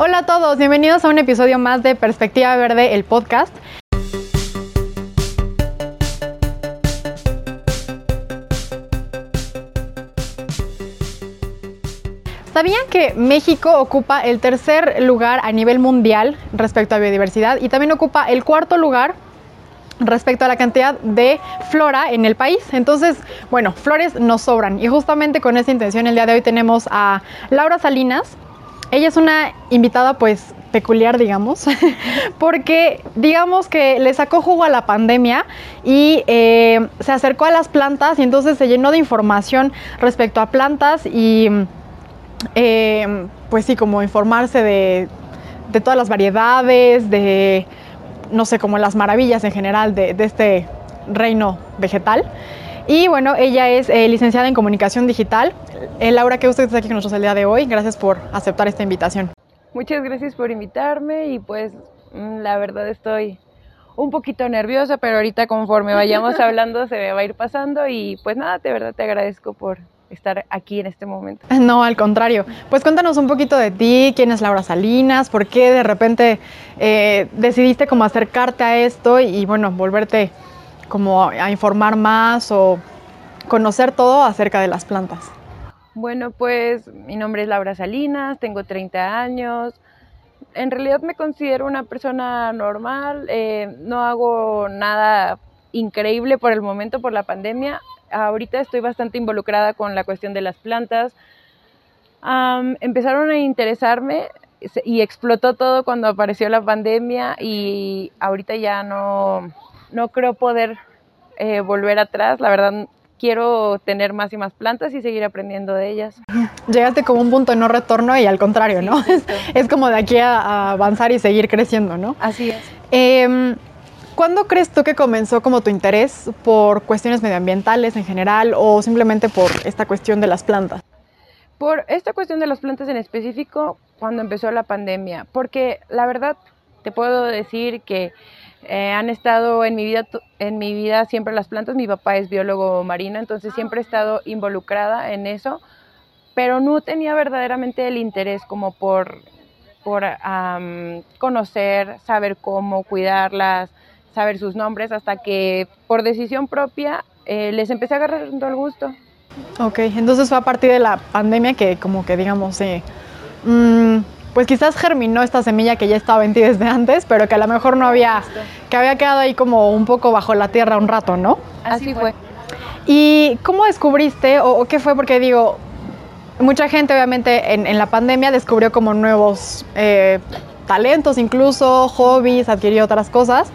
Hola a todos, bienvenidos a un episodio más de Perspectiva Verde, el podcast. ¿Sabían que México ocupa el tercer lugar a nivel mundial respecto a biodiversidad y también ocupa el cuarto lugar respecto a la cantidad de flora en el país. Entonces, bueno, flores nos sobran y justamente con esa intención el día de hoy tenemos a Laura Salinas. Ella es una invitada pues peculiar, digamos, porque digamos que le sacó jugo a la pandemia y eh, se acercó a las plantas y entonces se llenó de información respecto a plantas y eh, pues sí, como informarse de, todas las variedades, de, no sé, como las maravillas en general de, este reino vegetal. Y bueno, ella es eh, licenciada en comunicación digital. Eh, Laura, que usted está aquí con nosotros el día de hoy. Gracias por aceptar esta invitación. Muchas gracias por invitarme y pues mm, la verdad estoy un poquito nerviosa, pero ahorita conforme vayamos hablando se me va a ir pasando y pues nada, de verdad te agradezco por, estar aquí en este momento. No, al contrario. Pues cuéntanos un poquito de ti, quién es Laura Salinas, por qué de repente eh, decidiste como acercarte a esto y bueno, volverte como a informar más o conocer todo acerca de las plantas. Bueno, pues mi nombre es Laura Salinas, tengo 30 años. En realidad me considero una persona normal, eh, no hago nada increíble por el momento por la pandemia ahorita estoy bastante involucrada con la cuestión de las plantas. empezaron a interesarme y explotó todo cuando apareció la pandemia y ahorita ya no, no creo poder eh, volver atrás. La verdad, quiero tener más y más plantas y seguir aprendiendo de ellas. Llegaste como un punto de no retorno y al contrario, ¿no? es, como de aquí a, avanzar y seguir creciendo, ¿no? Así es. Em, ¿Cuándo crees tú que comenzó como tu interés por cuestiones medioambientales en general o simplemente por esta cuestión de las plantas? Por esta cuestión de las plantas en específico, cuando empezó la pandemia, porque la verdad te puedo decir que eh, han estado en mi vida en mi vida siempre las plantas. Mi papá es biólogo marino, entonces siempre he estado involucrada en eso, pero no tenía verdaderamente el interés como por por conocer, saber cómo cuidarlas, saber sus nombres hasta que por decisión propia eh, les empecé a agarrar el gusto. Ok, entonces fue a partir de la pandemia que como que digamos, eh, mm, pues quizás germinó esta semilla que ya estaba en ti desde antes, pero que a lo mejor no había, que había quedado ahí como un poco bajo la tierra un rato, ¿no? Así fue. ¿Y cómo descubriste o, qué fue? Porque digo, mucha gente obviamente en, la pandemia descubrió como nuevos eh, talentos, incluso hobbies, adquirió otras cosas,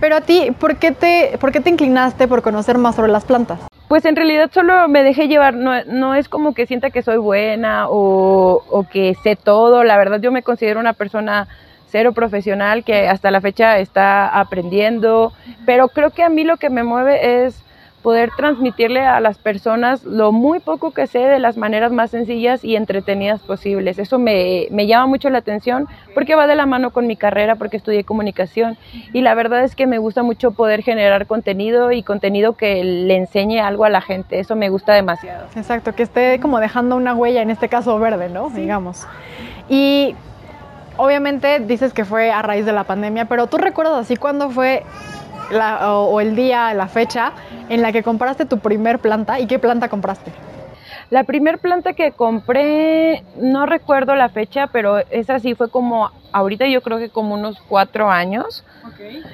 pero a ti, ¿por qué, te, ¿por qué te inclinaste por conocer más sobre las plantas? Pues en realidad solo me dejé llevar, no, es como que sienta que soy buena o, o, que sé todo, la verdad yo me considero una persona cero profesional que hasta la fecha está aprendiendo, pero creo que a mí lo que me mueve es poder transmitirle a las personas lo muy poco que sé de las maneras más sencillas y entretenidas posibles. Eso me, llama mucho la atención porque va de la mano con mi carrera, porque estudié comunicación y la verdad es que me gusta mucho poder generar contenido y contenido que le enseñe algo a la gente. Eso me gusta demasiado. Exacto, que esté como dejando una huella, en este caso verde, ¿no? Digamos. Y obviamente dices que fue a raíz de la pandemia, pero ¿tú recuerdas así cuándo fue o, el día, la fecha en la que compraste tu primer planta y qué planta compraste? La primer planta que compré, no recuerdo la fecha, pero esa sí fue como, ahorita yo creo que como unos cuatro años.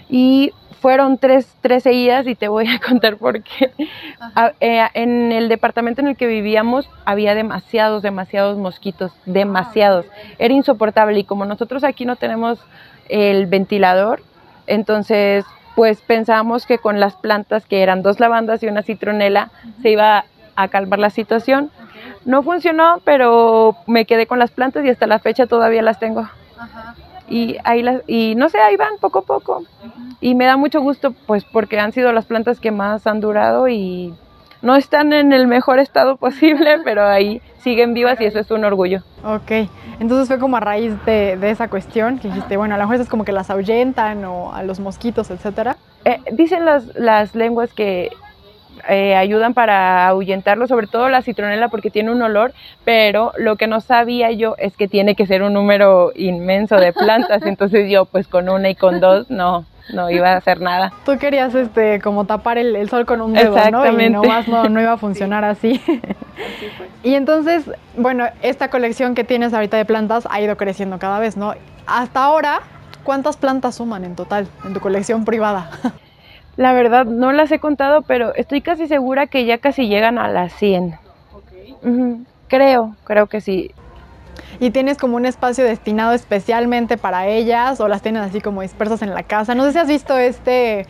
Y fueron tres, tres seguidas y te voy a contar por qué. Eh, en el departamento en el que vivíamos había demasiados, demasiados mosquitos, demasiados. Era insoportable y como nosotros aquí no tenemos el ventilador, entonces pues pensábamos que con las plantas, que eran dos lavandas y una citronela, se iba a calmar la situación. No funcionó, pero me quedé con las plantas y hasta la fecha todavía las tengo. Y ahí las, y no sé, ahí van poco a poco. Y me da mucho gusto, pues, porque han sido las plantas que más han durado y no están en el mejor estado posible, pero ahí siguen vivas y eso es un orgullo. Ok, entonces fue como a raíz de, esa cuestión que dijiste, bueno, a lo mejor es como que las ahuyentan o a los mosquitos, etcétera. Eh, dicen las, las lenguas que eh, ayudan para ahuyentarlo, sobre todo la citronela porque tiene un olor, pero lo que no sabía yo es que tiene que ser un número inmenso de plantas, entonces yo pues con una y con dos no, no iba a hacer nada. Tú querías este como tapar el, sol con un dedo, ¿no? Y nomás no, no iba a funcionar así. y entonces, bueno, esta colección que tienes ahorita de plantas ha ido creciendo cada vez, ¿no? Hasta ahora, ¿cuántas plantas suman en total en tu colección privada? La verdad no las he contado, pero estoy casi segura que ya casi llegan a las 100. Creo, creo que sí. ¿Y tienes como un espacio destinado especialmente para ellas o las tienes así como dispersas en la casa? No sé si has visto este,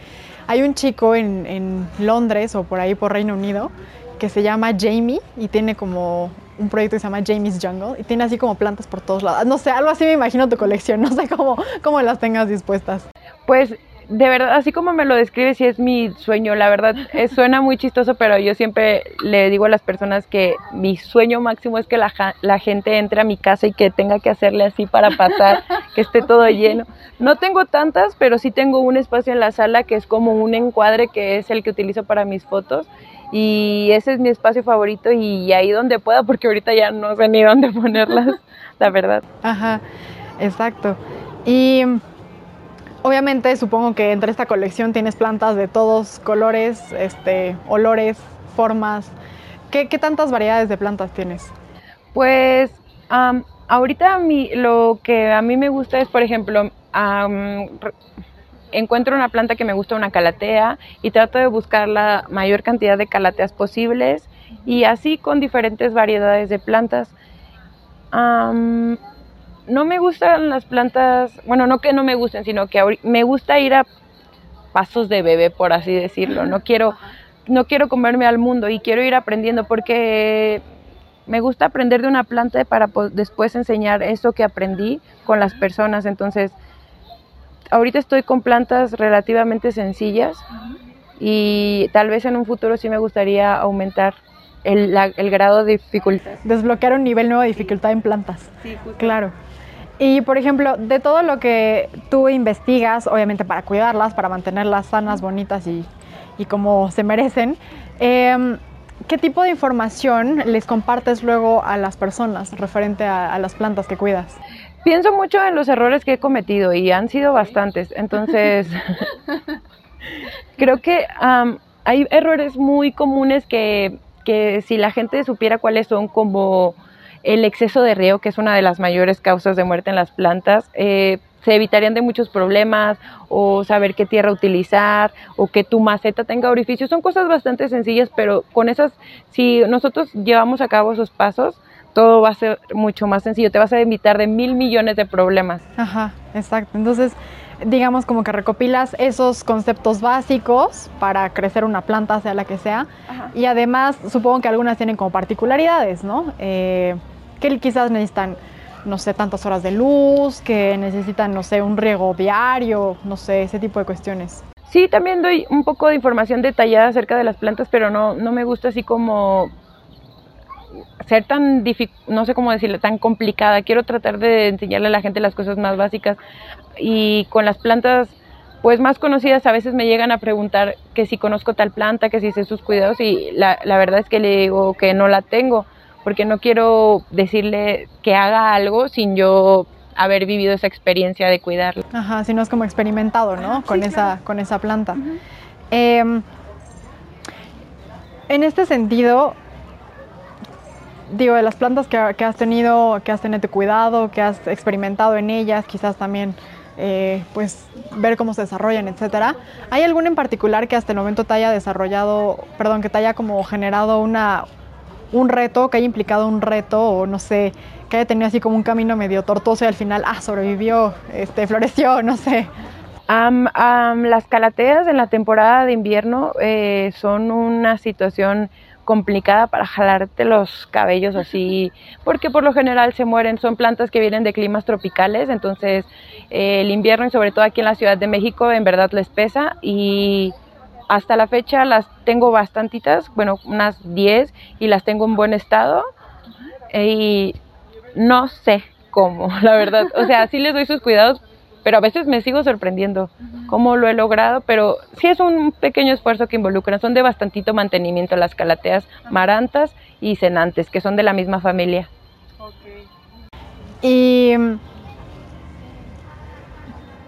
hay un chico en, en Londres o por ahí por Reino Unido que se llama Jamie y tiene como un proyecto que se llama Jamie's Jungle y tiene así como plantas por todos lados. No sé, algo así me imagino tu colección, no sé cómo, cómo las tengas dispuestas. Pues de verdad, así como me lo describes, sí es mi sueño. La verdad, suena muy chistoso, pero yo siempre le digo a las personas que mi sueño máximo es que la, la, gente entre a mi casa y que tenga que hacerle así para pasar, que esté todo lleno. No tengo tantas, pero sí tengo un espacio en la sala que es como un encuadre que es el que utilizo para mis fotos. Y ese es mi espacio favorito y ahí donde pueda, porque ahorita ya no sé ni dónde ponerlas, la verdad. Ajá, exacto. Y obviamente supongo que entre esta colección tienes plantas de todos colores, este, olores, formas. ¿Qué, tantas variedades de plantas tienes? Pues ahorita lo que a mí me gusta es, por ejemplo, encuentro una planta que me gusta, una calatea, y trato de buscar la mayor cantidad de calateas posibles, y así con diferentes variedades de plantas no me gustan las plantas, bueno, no que no me gusten, sino que me gusta ir a pasos de bebé, por así decirlo. No quiero, no quiero comerme al mundo y quiero ir aprendiendo porque me gusta aprender de una planta para después enseñar eso que aprendí con las personas. Entonces, ahorita estoy con plantas relativamente sencillas y tal vez en un futuro sí me gustaría aumentar el, el grado de dificultad. Desbloquear un nivel nuevo de dificultad en plantas. Sí, claro. Y por ejemplo, de todo lo que tú investigas, obviamente para cuidarlas, para mantenerlas sanas, bonitas y, como se merecen, em, ¿qué tipo de información les compartes luego a las personas referente a, las plantas que cuidas? Pienso mucho en los errores que he cometido y han sido bastantes. Entonces, creo que hay errores muy comunes que, que si la gente supiera cuáles son como el exceso de riego, que es una de las mayores causas de muerte en las plantas, eh, se evitarían de muchos problemas o saber qué tierra utilizar o que tu maceta tenga orificios. Son cosas bastante sencillas, pero con esas, si nosotros llevamos a cabo esos pasos, todo va a ser mucho más sencillo. Te vas a evitar de mil millones de problemas. Ajá, exacto. Entonces, digamos como que recopilas esos conceptos básicos para crecer una planta, sea la que sea. Y además, supongo que algunas tienen como particularidades, ¿no? Eh, que quizás necesitan, no sé, tantas horas de luz, que necesitan, no sé, un riego diario, no sé, ese tipo de cuestiones. Sí, también doy un poco de información detallada acerca de las plantas, pero no, no me gusta así como ser tan no sé cómo decirlo, tan complicada. Quiero tratar de enseñarle a la gente las cosas más básicas y con las plantas pues más conocidas a veces me llegan a preguntar que si conozco tal planta, que si sé sus cuidados y la, la verdad es que le digo que no la tengo porque no quiero decirle que haga algo sin yo haber vivido esa experiencia de cuidarla. Ajá, si no es como experimentado, ¿no? con, esa, con esa planta. Em, en este sentido, digo, de las plantas que, has tenido, que has tenido cuidado, que has experimentado en ellas, quizás también eh, pues ver cómo se desarrollan, etcétera. ¿Hay alguna en particular que hasta el momento te haya desarrollado, perdón, que te haya como generado una, un reto, que haya implicado un reto o no sé, que haya tenido así como un camino medio tortuoso y al final, ah, sobrevivió, este, floreció, no sé. las calateas en la temporada de invierno eh, son una situación complicada para jalarte los cabellos así, porque por lo general se mueren, son plantas que vienen de climas tropicales, entonces eh, el invierno y sobre todo aquí en la Ciudad de México en verdad les pesa y hasta la fecha las tengo bastantitas, bueno, unas 10 y las tengo en buen estado. Y no sé cómo, la verdad. O sea, sí les doy sus cuidados, pero a veces me sigo sorprendiendo cómo lo he logrado, pero sí es un pequeño esfuerzo que involucra, son de bastantito mantenimiento las calateas marantas y cenantes, que son de la misma familia. Y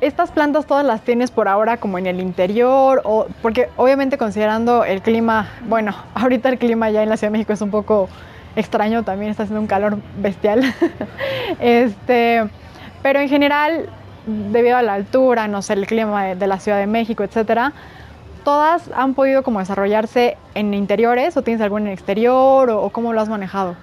estas plantas todas las tienes por ahora como en el interior o porque obviamente considerando el clima, bueno, ahorita el clima ya en la Ciudad de México es un poco extraño, también está haciendo un calor bestial. este, pero en general debido a la altura, no sé, el clima de, la Ciudad de México, etcétera, todas han podido como desarrollarse en interiores o tienes algún en exterior o cómo lo has manejado?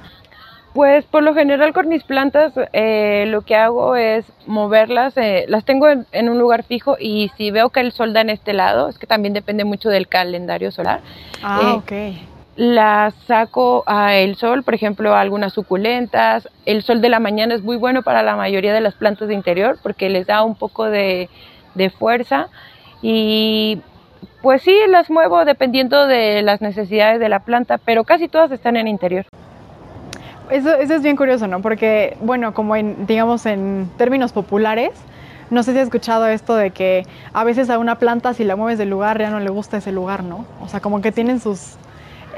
Pues por lo general con mis plantas eh, lo que hago es moverlas, eh, las tengo en, un lugar fijo y si veo que el sol da en este lado, es que también depende mucho del calendario solar. Ah, eh, ok. Las saco al sol, por ejemplo, algunas suculentas. El sol de la mañana es muy bueno para la mayoría de las plantas de interior porque les da un poco de, de fuerza y pues sí, las muevo dependiendo de las necesidades de la planta, pero casi todas están en interior. Eso, es bien curioso, ¿no? Porque, bueno, como en, digamos, en términos populares, no sé si has escuchado esto de que a veces a una planta si la mueves del lugar ya no le gusta ese lugar, ¿no? O sea, como que tienen sus...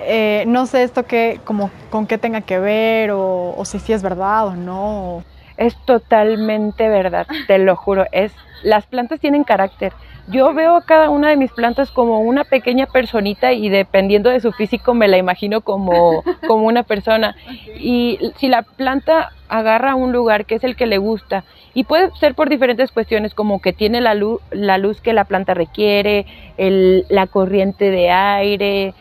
Eh, no sé esto que, como con qué tenga que ver o, o si sí es verdad o no. Es totalmente verdad, te lo juro. Es, las plantas tienen carácter yo veo a cada una de mis plantas como una pequeña personita y dependiendo de su físico me la imagino como, como una persona. Y si la planta agarra un lugar que es el que le gusta y puede ser por diferentes cuestiones como que tiene la luz, la luz que la planta requiere, el, la corriente de aire,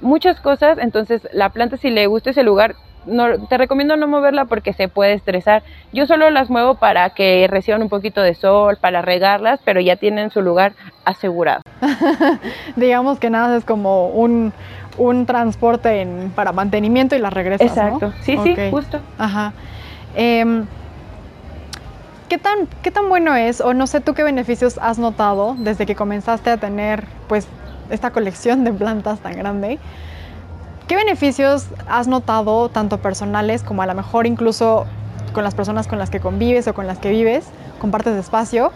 muchas cosas, entonces la planta si le gusta ese lugar no, te recomiendo no moverla porque se puede estresar. Yo solo las muevo para que reciban un poquito de sol, para regarlas, pero ya tienen su lugar asegurado. Digamos que nada es como un, transporte para mantenimiento y las regresas. Exacto, sí, sí, justo. Ajá. Em, ¿qué, tan, ¿Qué tan bueno es, o no sé tú qué beneficios has notado desde que comenzaste a tener pues esta colección de plantas tan grande? ¿Qué beneficios has notado, tanto personales como a lo mejor incluso con las personas con las que convives o con las que vives, compartes espacio,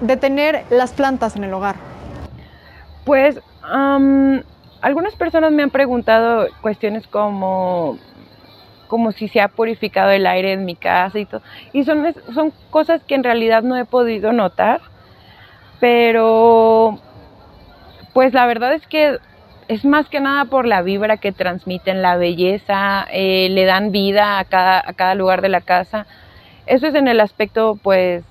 de tener las plantas en el hogar? Pues algunas personas me han preguntado cuestiones como como si se ha purificado el aire en mi casa y todo. Y son, son cosas que en realidad no he podido notar, pero pues la verdad es que es más que nada por la vibra que transmiten, la belleza, eh, le dan vida a cada, a cada lugar de la casa. Eso es en el aspecto, pues,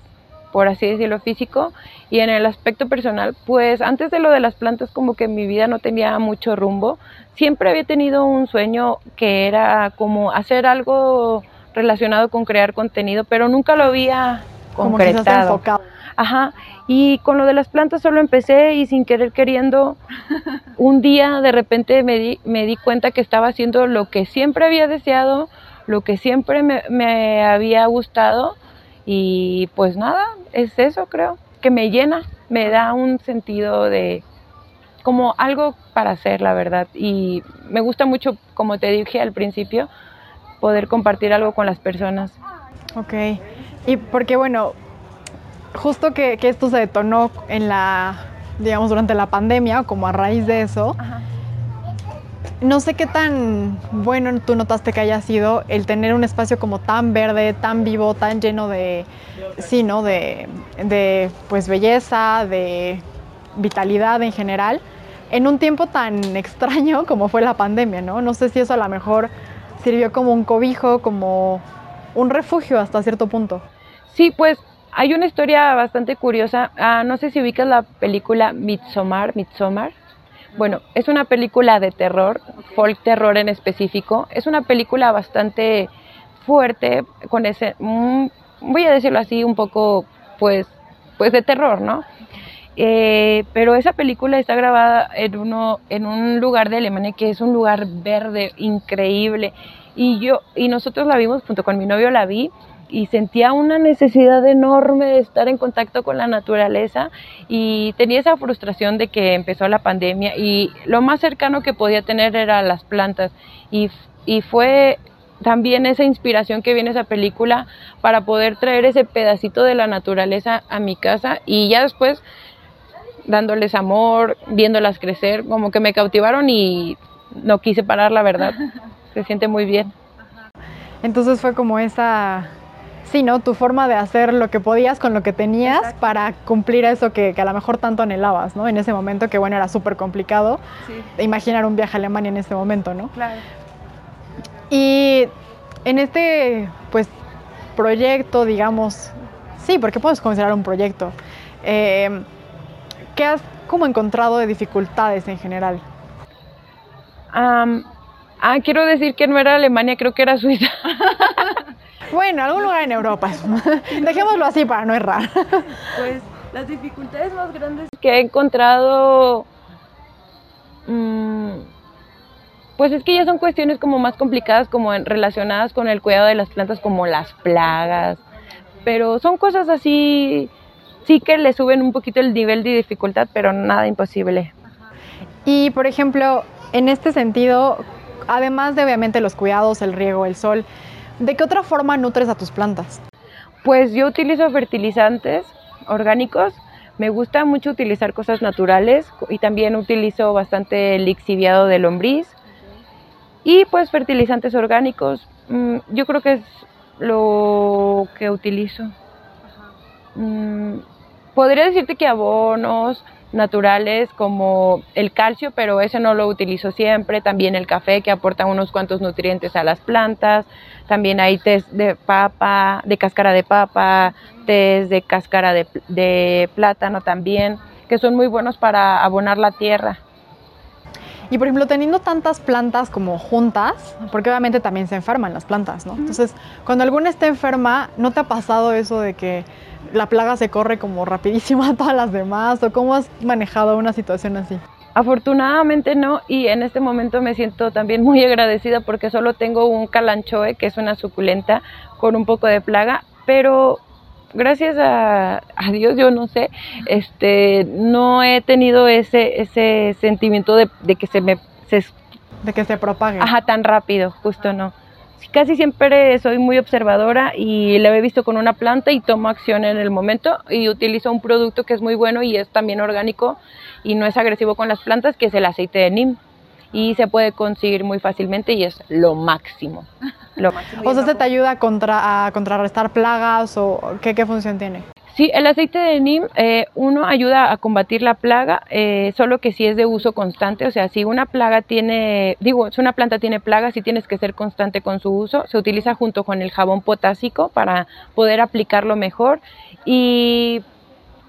por así decirlo, físico. Y en el aspecto personal, pues antes de lo de las plantas como que mi vida no tenía mucho rumbo. Siempre había tenido un sueño que era como hacer algo relacionado con crear contenido, pero nunca lo había concretado. Ajá. Y con lo de las plantas solo empecé y sin querer queriendo, un día de repente me di, me di cuenta que estaba haciendo lo que siempre había deseado, lo que siempre me, me había gustado y pues nada, es eso creo, que me llena, me da un sentido de como algo para hacer, la verdad. Y me gusta mucho, como te dije al principio, poder compartir algo con las personas. Ok, y porque bueno, justo que, esto se detonó en la, digamos, durante la pandemia, como a raíz de eso, no sé qué tan bueno tú notaste que haya sido el tener un espacio como tan verde, tan vivo, tan lleno de, sí, ¿no? De, de pues belleza, de vitalidad en general, en un tiempo tan extraño como fue la pandemia, ¿no? No sé si eso a lo mejor sirvió como un cobijo, como un refugio hasta cierto punto. Sí, pues hay una historia bastante curiosa. Ah, no sé si ubicas la película Midsommar. Midsommar. Bueno, es una película de terror, folk terror en específico. Es una película bastante fuerte, con ese, mm, voy a decirlo así, un poco, pues, pues de terror, ¿no? Eh, pero esa película está grabada en, uno, en un lugar de Alemania que es un lugar verde increíble. Y yo, y nosotros la vimos junto con mi novio, la vi y sentía una necesidad enorme de estar en contacto con la naturaleza y tenía esa frustración de que empezó la pandemia y lo más cercano que podía tener era las plantas y, y fue también esa inspiración que viene esa película para poder traer ese pedacito de la naturaleza a mi casa y ya después dándoles amor, viéndolas crecer, como que me cautivaron y no quise parar, la verdad. Se siente muy bien. Entonces fue como esa, sí, ¿no? Tu forma de hacer lo que podías con lo que tenías para cumplir eso que, a lo mejor tanto anhelabas, ¿no? En ese momento que, bueno, era súper complicado imaginar un viaje a Alemania en ese momento, ¿no? Claro. Y en este, pues, proyecto, digamos, sí, porque puedes considerar un proyecto, eh, ¿qué has como encontrado de dificultades en general? ah, quiero decir que no era Alemania, creo que era Suiza. bueno, algún lugar en Europa. Dejémoslo así para no errar. pues las dificultades más grandes que he encontrado... Mm, pues es que ya son cuestiones como más complicadas, como relacionadas con el cuidado de las plantas, como las plagas. Pero son cosas así, sí que le suben un poquito el nivel de dificultad, pero nada imposible. Y por ejemplo, en este sentido, además de obviamente los cuidados, el riego, el sol, ¿de qué otra forma nutres a tus plantas? Pues yo utilizo fertilizantes orgánicos. Me gusta mucho utilizar cosas naturales y también utilizo bastante lixiviado de lombriz. Y pues fertilizantes orgánicos, mm, yo creo que es lo que utilizo. Mm, podría decirte que abonos, naturales como el calcio, pero ese no lo utilizo siempre. También el café que aporta unos cuantos nutrientes a las plantas. También hay test de papa, de cáscara de papa, test de cáscara de, de plátano también, que son muy buenos para abonar la tierra. Y por ejemplo, teniendo tantas plantas como juntas, porque obviamente también se enferman las plantas, ¿no? Entonces, cuando alguna está enferma, ¿no te ha pasado eso de que la plaga se corre como rapidísimo a todas las demás? ¿O cómo has manejado una situación así? Afortunadamente no, y en este momento me siento también muy agradecida porque solo tengo un calanchoe, que es una suculenta con un poco de plaga, pero gracias a, Dios, yo no sé, este, no he tenido ese, ese sentimiento de, que se me... de que se propague. Ajá, tan rápido, justo no. Casi siempre soy muy observadora y la he visto con una planta y tomo acción en el momento y utilizo un producto que es muy bueno y es también orgánico y no es agresivo con las plantas, que es el aceite de NIM y se puede conseguir muy fácilmente y es lo máximo. Lo máximo o sea, ¿se te ayuda a, contra, a contrarrestar plagas o qué, qué función tiene? Sí, el aceite de NIM, eh, uno ayuda a combatir la plaga, eh, solo que si es de uso constante, o sea, si una plaga tiene, digo, si una planta tiene plagas, sí tienes que ser constante con su uso, se utiliza junto con el jabón potásico para poder aplicarlo mejor. Y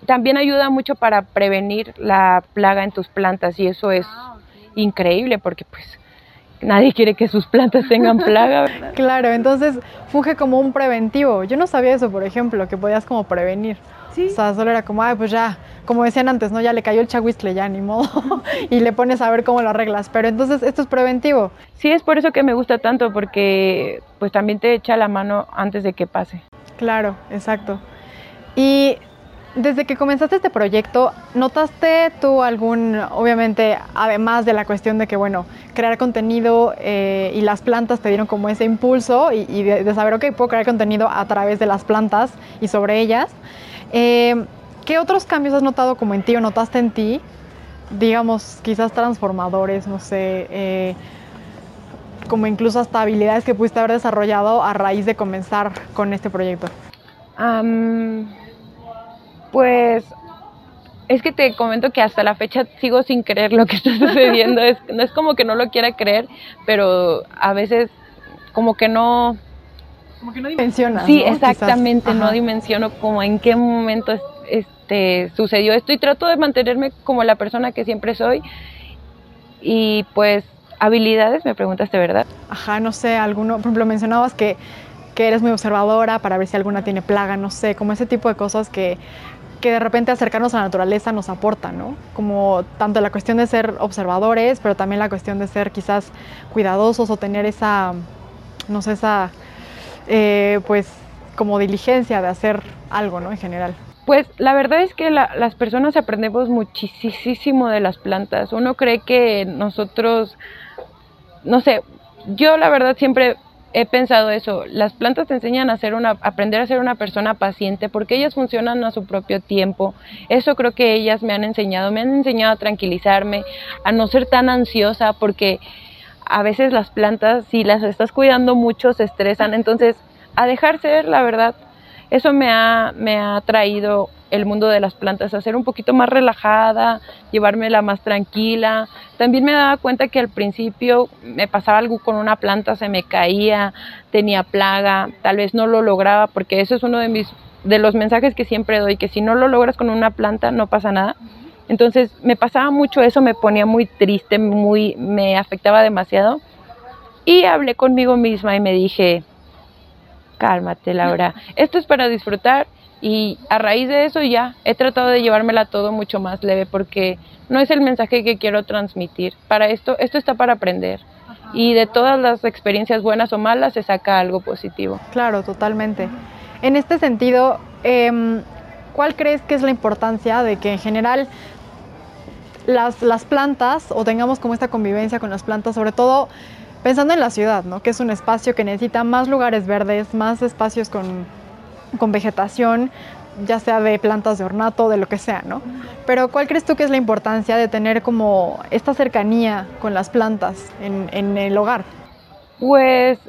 también ayuda mucho para prevenir la plaga en tus plantas y eso es increíble porque pues nadie quiere que sus plantas tengan plaga. Claro, entonces funge como un preventivo. Yo no sabía eso, por ejemplo, que podías como prevenir. Sí. O sea, solo era como, ay, pues ya, como decían antes, ¿no? Ya le cayó el chahuistle, ya ni modo. y le pones a ver cómo lo arreglas. Pero entonces esto es preventivo. Sí, es por eso que me gusta tanto, porque pues también te echa la mano antes de que pase. Claro, exacto. Y desde que comenzaste este proyecto, ¿notaste tú algún, obviamente, además de la cuestión de que, bueno, crear contenido eh, y las plantas te dieron como ese impulso y, de, saber, ok, puedo crear contenido a través de las plantas y sobre ellas? Eh, ¿Qué otros cambios has notado como en ti o notaste en ti? Digamos, quizás transformadores, no sé, eh, como incluso hasta habilidades que pudiste haber desarrollado a raíz de comenzar con este proyecto. Pues es que te comento que hasta la fecha sigo sin creer lo que está sucediendo. es, no es como que no lo quiera creer, pero a veces como que no... Como que no dimensiona. Sí, exactamente, no dimensiono como en qué momento este, sucedió esto y trato de mantenerme como la persona que siempre soy. Y pues, habilidades, me preguntaste, ¿verdad? Ajá, no sé, alguno, por ejemplo, mencionabas que que eres muy observadora para ver si alguna tiene plaga, no sé, como ese tipo de cosas que, que de repente acercarnos a la naturaleza nos aporta, ¿no? Como tanto la cuestión de ser observadores, pero también la cuestión de ser quizás cuidadosos o tener esa, no sé, esa, eh, pues, como diligencia de hacer algo, ¿no? En general. Pues la verdad es que las personas aprendemos muchísimo de las plantas. Uno cree que nosotros, no sé, yo la verdad siempre he pensado eso, las plantas te enseñan a ser una, aprender a ser una persona paciente porque ellas funcionan a su propio tiempo. Eso creo que ellas me han enseñado, me han enseñado a tranquilizarme, a no ser tan ansiosa porque a veces las plantas, si las estás cuidando mucho, se estresan. Entonces, a dejar ser, la verdad, eso me ha, me ha traído el mundo de las plantas, a ser un poquito más relajada, llevármela más tranquila. También me daba cuenta que al principio me pasaba algo con una planta, se me caía, tenía plaga, tal vez no lo lograba, porque eso es uno de mis de los mensajes que siempre doy, que si no lo logras con una planta no pasa nada. Entonces me pasaba mucho eso, me ponía muy triste, muy, me afectaba demasiado. Y hablé conmigo misma y me dije, cálmate Laura, esto es para disfrutar y a raíz de eso ya he tratado de llevármela todo mucho más leve porque no es el mensaje que quiero transmitir. Para esto, esto está para aprender. Y de todas las experiencias buenas o malas se saca algo positivo. Claro, totalmente. En este sentido, em, ¿cuál crees que es la importancia de que en general las, las plantas o tengamos como esta convivencia con las plantas, sobre todo pensando en la ciudad, ¿no? que es un espacio que necesita más lugares verdes, más espacios con, con vegetación, ya sea de plantas de ornato, de lo que sea, ¿no? Pero ¿cuál crees tú que es la importancia de tener como esta cercanía con las plantas en, el hogar? Pues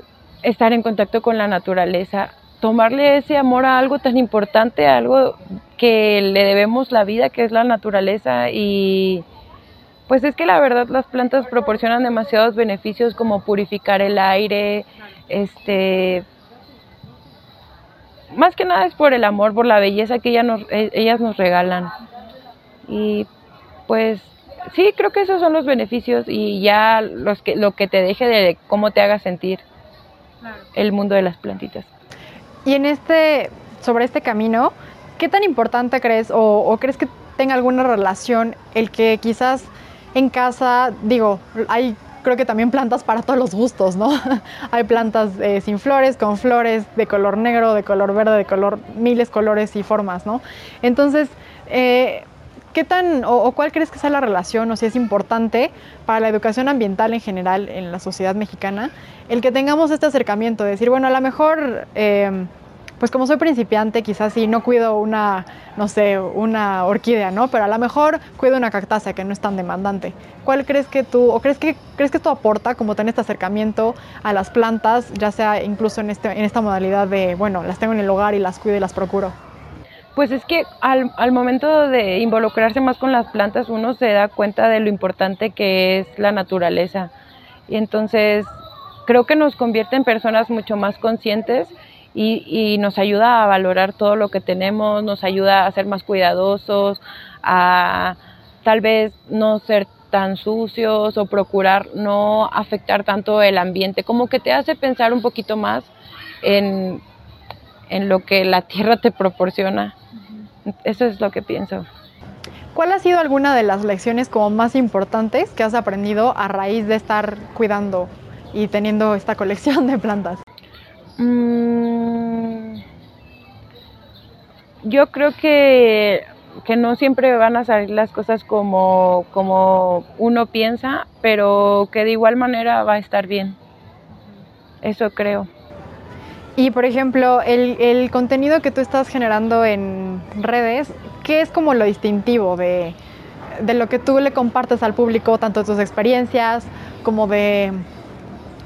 estar en contacto con la naturaleza, tomarle ese amor a algo tan importante, a algo que le debemos la vida, que es la naturaleza y pues es que la verdad las plantas proporcionan demasiados beneficios como purificar el aire, este más que nada es por el amor, por la belleza que nos, e, ellas nos regalan. Y pues sí, creo que esos son los beneficios y ya los que, lo que te deje de cómo te haga sentir el mundo de las plantitas. Y en este, sobre este camino, ¿qué tan importante crees o, crees que tenga alguna relación el que quizás en casa, digo, hay creo que también plantas para todos los gustos, ¿no? hay plantas eh, sin flores, con flores, de color negro, de color verde, de color, miles colores y formas, ¿no? Entonces, eh, ¿qué tan o, cuál crees que sea la relación o si es importante para la educación ambiental en general en la sociedad mexicana el que tengamos este acercamiento, de decir, bueno, a lo mejor, eh, pues como soy principiante, quizás sí no cuido una, no sé, una orquídea, ¿no? Pero a lo mejor cuido una cactácea que no es tan demandante. ¿Cuál crees que tú, o crees que, crees que esto aporta como tener este acercamiento a las plantas, ya sea incluso en, este, en esta modalidad de, bueno, las tengo en el hogar y las cuido y las procuro? Pues es que al, al, momento de involucrarse más con las plantas uno se da cuenta de lo importante que es la naturaleza. Y entonces creo que nos convierte en personas mucho más conscientes y, nos ayuda a valorar todo lo que tenemos, nos ayuda a ser más cuidadosos, a tal vez no ser tan sucios o procurar no afectar tanto el ambiente, como que te hace pensar un poquito más en, en lo que la tierra te proporciona. Eso es lo que pienso. ¿Cuál ha sido alguna de las lecciones como más importantes que has aprendido a raíz de estar cuidando y teniendo esta colección de plantas? Mm, yo creo que, que, no siempre van a salir las cosas como, como uno piensa, pero que de igual manera va a estar bien. Eso creo. Y por ejemplo, el, el contenido que tú estás generando en redes, ¿qué es como lo distintivo de, de lo que tú le compartes al público, tanto de tus experiencias como de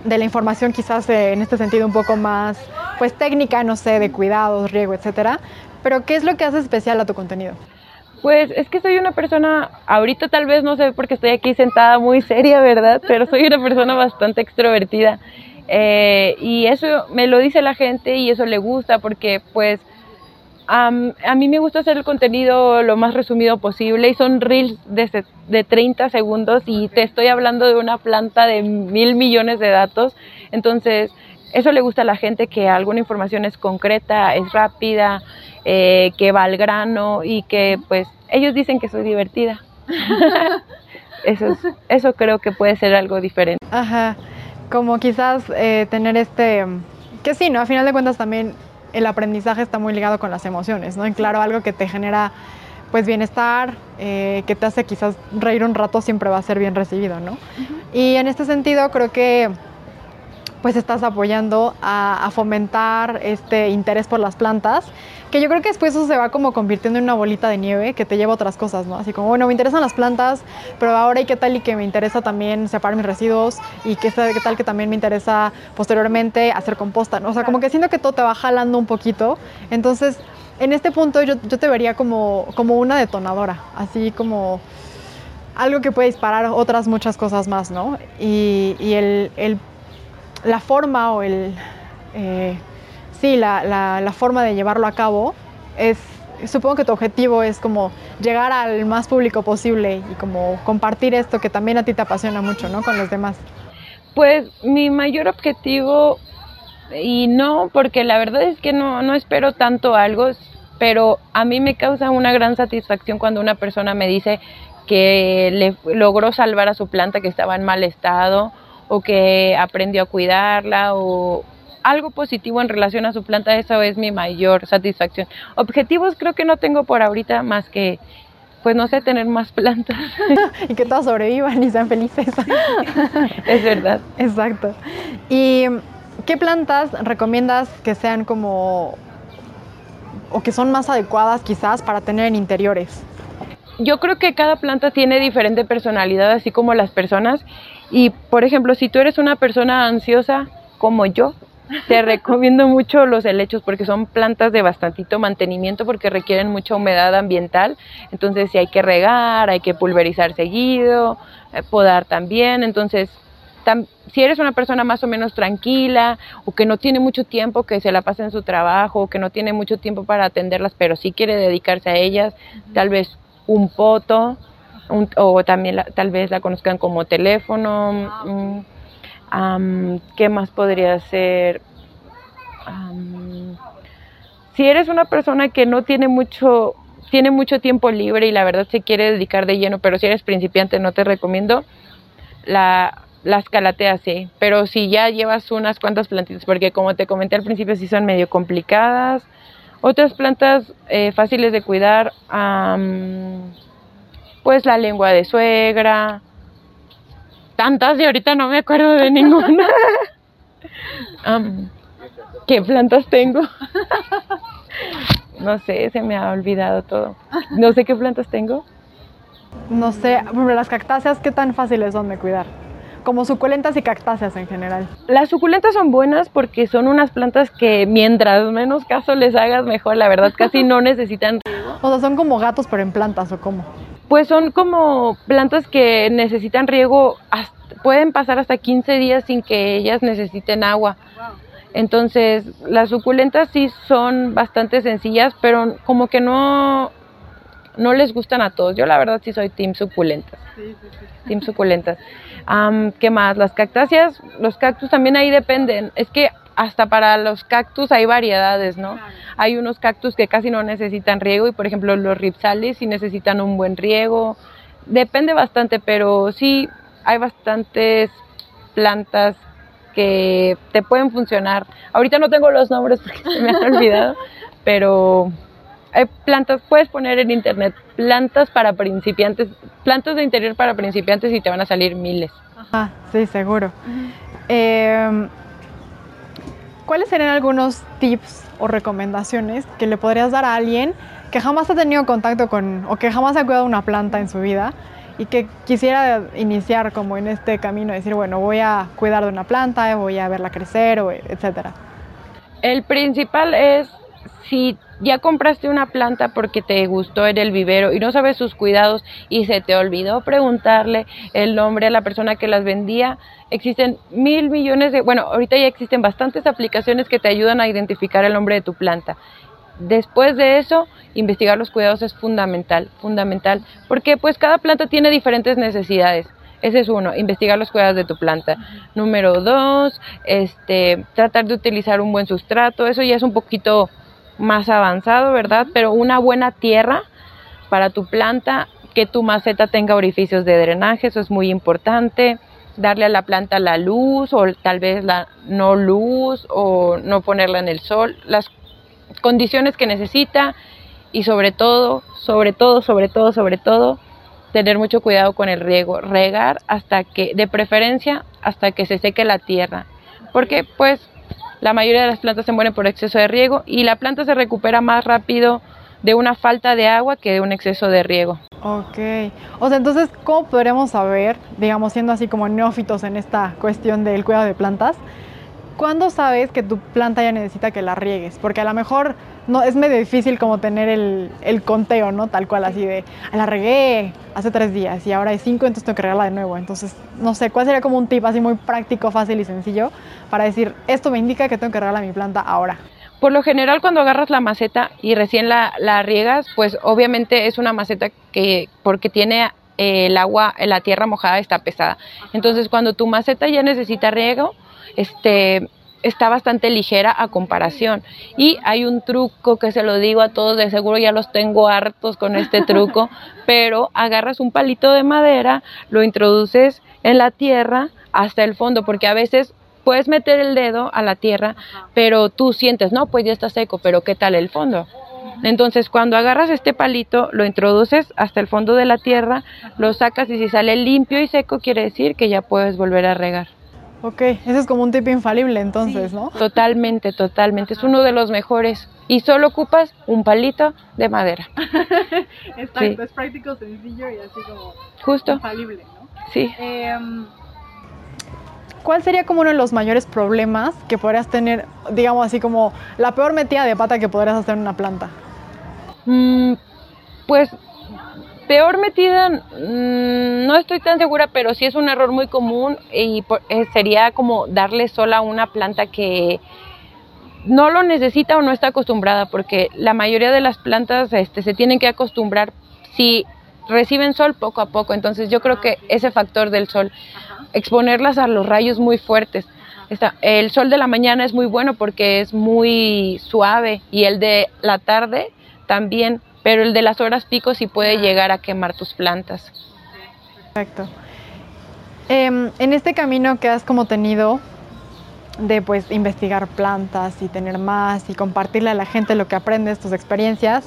de la información quizás eh, en este sentido un poco más pues técnica, no sé, de cuidados, riego, etcétera. Pero ¿qué es lo que hace especial a tu contenido? Pues es que soy una persona, ahorita tal vez no sé porque estoy aquí sentada muy seria, ¿verdad? Pero soy una persona bastante extrovertida. Eh, y eso me lo dice la gente y eso le gusta porque pues a mí me gusta hacer el contenido lo más resumido posible y son reels de, de 30 segundos y te estoy hablando de una planta de mil millones de datos. Entonces, eso le gusta a la gente que alguna información es concreta, es rápida, eh, que va al grano y que pues ellos dicen que soy divertida. eso, eso creo que puede ser algo diferente. Ajá, como quizás eh, tener este, que sí, ¿no? A final de cuentas también el aprendizaje está muy ligado con las emociones, ¿no? Y claro, algo que te genera pues bienestar, eh, que te hace quizás reír un rato, siempre va a ser bien recibido, ¿no? Y en este sentido creo que pues estás apoyando a, fomentar este interés por las plantas, que yo creo que después eso se va como convirtiendo en una bolita de nieve que te lleva a otras cosas, ¿no? Así como, bueno, me interesan las plantas, pero ahora y qué tal y que me interesa también separar mis residuos y qué, qué tal que también me interesa posteriormente hacer composta, ¿no? O sea, como que siento que todo te va jalando un poquito, entonces en este punto yo, yo te vería como, como una detonadora, así como algo que puede disparar otras muchas cosas más, ¿no? Y, y el, el la forma o el, eh, sí, la, la, forma de llevarlo a cabo es, supongo que tu objetivo es como llegar al más público posible y como compartir esto que también a ti te apasiona mucho, ¿no? Con los demás. Pues mi mayor objetivo, y no, porque la verdad es que no, no espero tanto algo, pero a mí me causa una gran satisfacción cuando una persona me dice que le logró salvar a su planta que estaba en mal estado o que aprendió a cuidarla o algo positivo en relación a su planta, eso es mi mayor satisfacción. Objetivos creo que no tengo por ahorita más que, pues no sé, tener más plantas. y que todas sobrevivan y sean felices. es verdad. Exacto. ¿Y qué plantas recomiendas que sean como, o que son más adecuadas quizás para tener en interiores? yo creo que cada planta tiene diferente personalidad, así como las personas. Y, por ejemplo, si tú eres una persona ansiosa como yo, te recomiendo mucho los helechos porque son plantas de bastantito mantenimiento porque requieren mucha humedad ambiental. Entonces, si hay que regar, hay que pulverizar seguido, eh, podar también. Entonces, si eres una persona más o menos tranquila o que no tiene mucho tiempo que se la pase en su trabajo o que no tiene mucho tiempo para atenderlas, pero sí quiere dedicarse a ellas, tal vez un poto, o también tal vez la conozcan como teléfono. Mm, ¿Qué más podría ser? si eres una persona que no tiene mucho, tiene mucho tiempo libre y la verdad se quiere dedicar de lleno, pero si eres principiante no te recomiendo la, las calateas, sí. Pero si ya llevas unas cuantas plantitas, porque como te comenté al principio sí son medio complicadas, otras plantas eh, fáciles de cuidar, pues la lengua de suegra, tantas y ahorita no me acuerdo de ninguna. ¿Qué plantas tengo? no sé, se me ha olvidado todo. No sé qué plantas tengo. No sé, las cactáceas, ¿qué tan fáciles son de cuidar? como suculentas y cactáceas en general. Las suculentas son buenas porque son unas plantas que mientras menos caso les hagas mejor, la verdad casi no necesitan. O sea, son como gatos pero en plantas o cómo? Pues son como plantas que necesitan riego, pueden pasar hasta 15 días sin que ellas necesiten agua. Entonces, las suculentas sí son bastante sencillas, pero como que no, no les gustan a todos. Yo la verdad sí soy team suculentas. Sí, sí, sí. Team suculentas. ¿Qué más? Las cactáceas, los cactus también ahí dependen. Es que hasta para los cactus hay variedades, ¿no? Hay unos cactus que casi no necesitan riego y por ejemplo los ripsales sí necesitan un buen riego. Depende bastante, pero sí hay bastantes plantas que te pueden funcionar. Ahorita no tengo los nombres porque se me han olvidado, pero hay plantas, puedes poner en internet plantas para principiantes, plantas de interior para principiantes y te van a salir miles. Ah, sí, seguro. Em, ¿Cuáles serían algunos tips o recomendaciones que le podrías dar a alguien que jamás ha tenido contacto con o que jamás ha cuidado una planta en su vida y que quisiera iniciar como en este camino, decir, bueno, voy a cuidar de una planta, voy a verla crecer, etcétera? El principal es si ya compraste una planta porque te gustó en el vivero y no sabes sus cuidados y se te olvidó preguntarle el nombre a la persona que las vendía, existen mil millones de, bueno, ahorita ya existen bastantes aplicaciones que te ayudan a identificar el nombre de tu planta. Después de eso, investigar los cuidados es fundamental, fundamental, porque pues cada planta tiene diferentes necesidades. Ese es uno, investigar los cuidados de tu planta. Número dos, este, tratar de utilizar un buen sustrato. Eso ya es un poquito más avanzado, ¿verdad? Pero una buena tierra para tu planta, que tu maceta tenga orificios de drenaje, eso es muy importante. Darle a la planta la luz o tal vez la no luz o no ponerla en el sol, las condiciones que necesita y sobre todo, sobre todo, sobre todo, sobre todo, tener mucho cuidado con el riego, regar hasta que, de preferencia, hasta que se seque la tierra porque pues la mayoría de las plantas se mueren por exceso de riego y la planta se recupera más rápido de una falta de agua que de un exceso de riego. Ok, o sea, entonces, ¿cómo podríamos saber, digamos, siendo así como neófitos en esta cuestión del cuidado de plantas, cuándo sabes que tu planta ya necesita que la riegues? Porque a lo mejor no, es medio difícil como tener el, el conteo, ¿no? Tal cual, así de, "Ah, la regué hace tres días y ahora hay cinco, entonces tengo que regarla de nuevo. Entonces, no sé, ¿cuál sería como un tip así muy práctico, fácil y sencillo para decir, esto me indica que tengo que regarla a mi planta ahora? Por lo general, cuando agarras la maceta y recién la, la riegas, pues obviamente es una maceta que, porque tiene eh, el agua, la tierra mojada está pesada. Entonces, cuando tu maceta ya necesita riego, este, está bastante ligera a comparación. Y hay un truco que se lo digo a todos, de seguro ya los tengo hartos con este truco, pero agarras un palito de madera, lo introduces en la tierra hasta el fondo, porque a veces puedes meter el dedo a la tierra, pero tú sientes, no, pues ya está seco, pero ¿qué tal el fondo? Entonces, cuando agarras este palito, lo introduces hasta el fondo de la tierra, lo sacas y si sale limpio y seco, quiere decir que ya puedes volver a regar. Ok, ese es como un tip infalible entonces, ¿no? Totalmente, totalmente. Es uno de los mejores. Y solo ocupas un palito de madera. Exacto, Sí. es práctico, sencillo y así como Justo, infalible, ¿no? sí. Em, ¿Cuál sería como uno de los mayores problemas que podrías tener, digamos así como la peor metida de pata que podrías hacer en una planta? Mm, pues peor metida, mm, no estoy tan segura, pero sí es un error muy común y por- eh, sería como darle sol a una planta que no lo necesita o no está acostumbrada, porque la mayoría de las plantas este, se tienen que acostumbrar si reciben sol poco a poco. Entonces yo creo que ese factor del sol, exponerlas a los rayos muy fuertes. Está- el sol de la mañana es muy bueno porque es muy suave y el de la tarde también, pero el de las horas pico sí puede llegar a quemar tus plantas. Perfecto. Em, en este camino que has como tenido de pues investigar plantas y tener más y compartirle a la gente lo que aprendes, tus experiencias,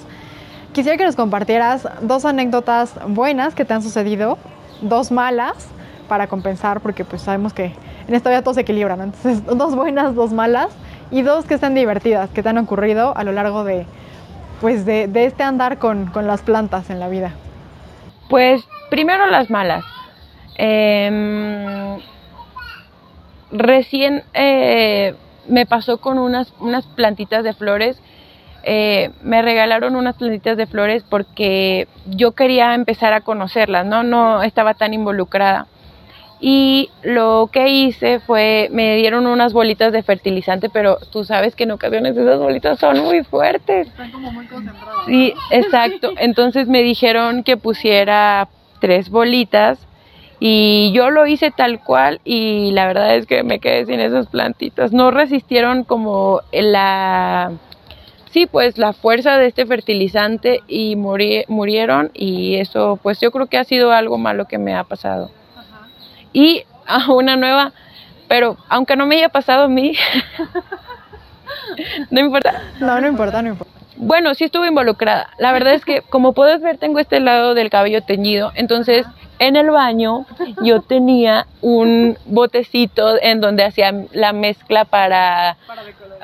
quisiera que nos compartieras dos anécdotas buenas que te han sucedido, dos malas para compensar, porque pues sabemos que en esta vida todo se equilibra, ¿no? Entonces, dos buenas, dos malas y dos que estén divertidas, que te han ocurrido a lo largo de pues de, de este andar con, con las plantas en la vida. Pues primero las malas. Em, recién eh, me pasó con unas, unas plantitas de flores. Eh, me regalaron unas plantitas de flores porque yo quería empezar a conocerlas, ¿no? No estaba tan involucrada. Y lo que hice fue, me dieron unas bolitas de fertilizante, pero tú sabes que en ocasiones esas bolitas son muy fuertes. Están como muy concentradas. Sí, exacto. Entonces me dijeron que pusiera tres bolitas y yo lo hice tal cual y la verdad es que me quedé sin esas plantitas. No resistieron como la, sí, pues la fuerza de este fertilizante y muri- murieron y eso, pues yo creo que ha sido algo malo que me ha pasado. Y a una nueva, pero aunque no me haya pasado a mí, no importa. No, no importa, no importa. Bueno, sí estuve involucrada. La verdad es que, como puedes ver, tengo este lado del cabello teñido. Entonces, en el baño yo tenía un botecito en donde hacía la mezcla para,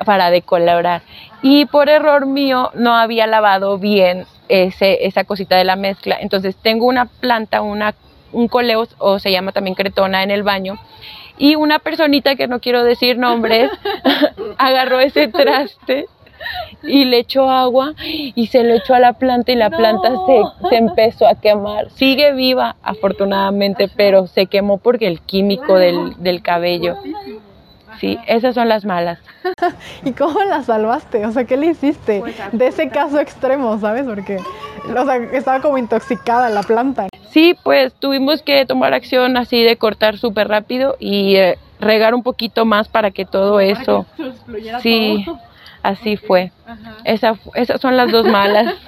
para decolorar. Y por error mío no había lavado bien ese, esa cosita de la mezcla. Entonces, tengo una planta, una, un coleo, o se llama también cretona, en el baño. Y una personita que no quiero decir nombres agarró ese traste y le echó agua y se lo echó a la planta y la planta se, se empezó a quemar. Sigue viva, afortunadamente, pero se quemó porque el químico del, del cabello. Sí, esas son las malas. ¿Y cómo la salvaste? O sea, ¿qué le hiciste de ese caso extremo, sabes? Porque, o sea, estaba como intoxicada la planta. Sí, pues tuvimos que tomar acción así de cortar súper rápido y eh, regar un poquito más para que todo eso... Sí, así fue. Esa, esas son las dos malas.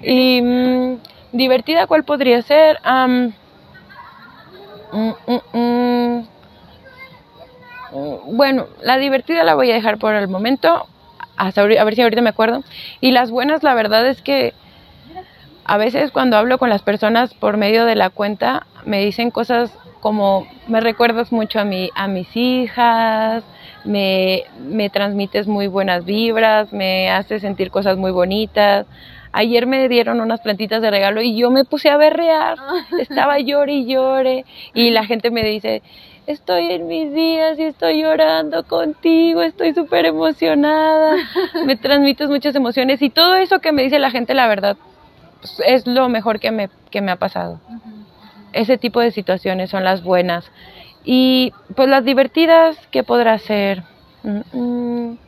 Y mm, divertida, ¿cuál podría ser? Mm, mm, mm. Mm, Bueno, la divertida la voy a dejar por el momento, hasta a ver si ahorita me acuerdo. Y las buenas, la verdad es que a veces cuando hablo con las personas por medio de la cuenta, me dicen cosas como me recuerdas mucho a, mi, a mis hijas, me, me transmites muy buenas vibras, me haces sentir cosas muy bonitas. Ayer me dieron unas plantitas de regalo y yo me puse a berrear, estaba llore y llore. Y la gente me dice, estoy en mis días y estoy llorando contigo, estoy súper emocionada, me transmites muchas emociones y todo eso que me dice la gente, la verdad, es lo mejor que me, que me ha pasado. Ese tipo de situaciones son las buenas. Y pues las divertidas, ¿qué podrá ser? Mm, mm,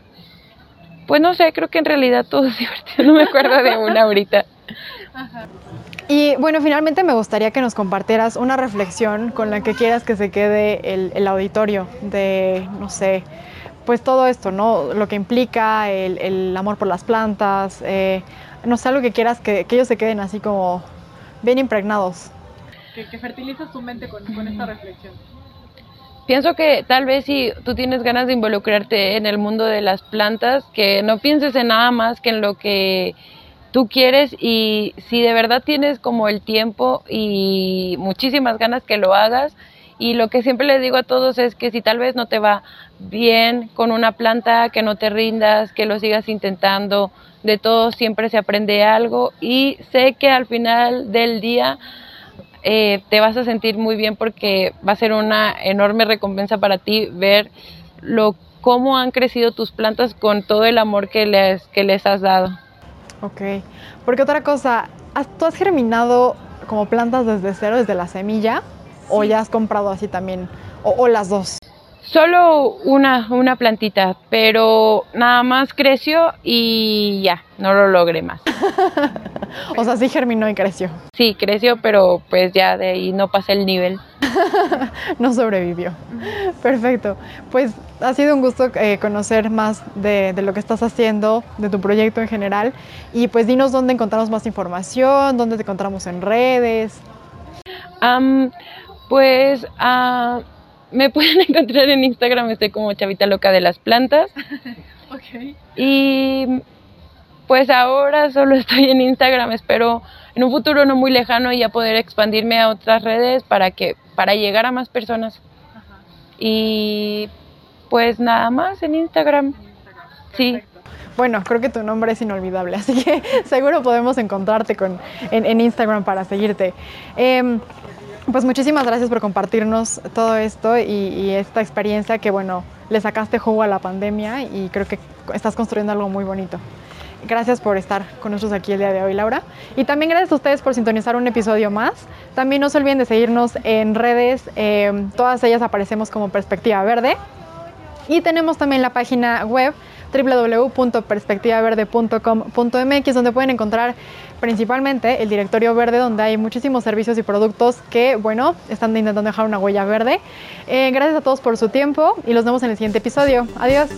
pues no sé, creo que en realidad todo es divertido, no me acuerdo de una ahorita. Y bueno, finalmente me gustaría que nos compartieras una reflexión con la que quieras que se quede el, auditorio de, no sé, pues todo esto, ¿no? Lo que implica el, amor por las plantas, eh, no sé, algo que quieras que, ellos se queden así como bien impregnados. Que, que fertilizas tu mente con, con esta reflexión. Pienso que tal vez si tú tienes ganas de involucrarte en el mundo de las plantas, que no pienses en nada más que en lo que tú quieres y si de verdad tienes como el tiempo y muchísimas ganas que lo hagas. Y lo que siempre les digo a todos es que si tal vez no te va bien con una planta, que no te rindas, que lo sigas intentando. De todo siempre se aprende algo y sé que al final del día eh, te vas a sentir muy bien porque va a ser una enorme recompensa para ti ver lo cómo han crecido tus plantas con todo el amor que les, que les has dado. Ok, porque otra cosa, ¿tú has germinado como plantas desde cero, desde la semilla? ¿O ya has comprado así también? ¿O, las dos? Solo una, una plantita, pero nada más creció y ya, no lo logré más. o sea, sí germinó y creció. Sí, creció, pero pues ya de ahí no pasé el nivel. no sobrevivió. Perfecto. Pues ha sido un gusto eh, conocer más de, lo que estás haciendo, de tu proyecto en general. Y pues dinos dónde encontramos más información, dónde te encontramos en redes. pues ah, me pueden encontrar en Instagram, estoy como Chavita Loca de las Plantas. Y pues ahora solo estoy en Instagram, espero en un futuro no muy lejano ya poder expandirme a otras redes para que para llegar a más personas. Y pues nada más en Instagram. Sí. Bueno, creo que tu nombre es inolvidable, así que seguro podemos encontrarte con, en, Instagram para seguirte. Em, pues muchísimas gracias por compartirnos todo esto y, esta experiencia que, bueno, le sacaste jugo a la pandemia y creo que estás construyendo algo muy bonito. Gracias por estar con nosotros aquí el día de hoy, Laura. Y también gracias a ustedes por sintonizar un episodio más. También no se olviden de seguirnos en redes. Eh, todas ellas aparecemos como Perspectiva Verde. Y tenemos también la página web www.perspectivaverde.com.mx donde pueden encontrar principalmente el directorio verde donde hay muchísimos servicios y productos que, bueno, están intentando dejar una huella verde. Eh, gracias a todos por su tiempo y los vemos en el siguiente episodio. Adiós.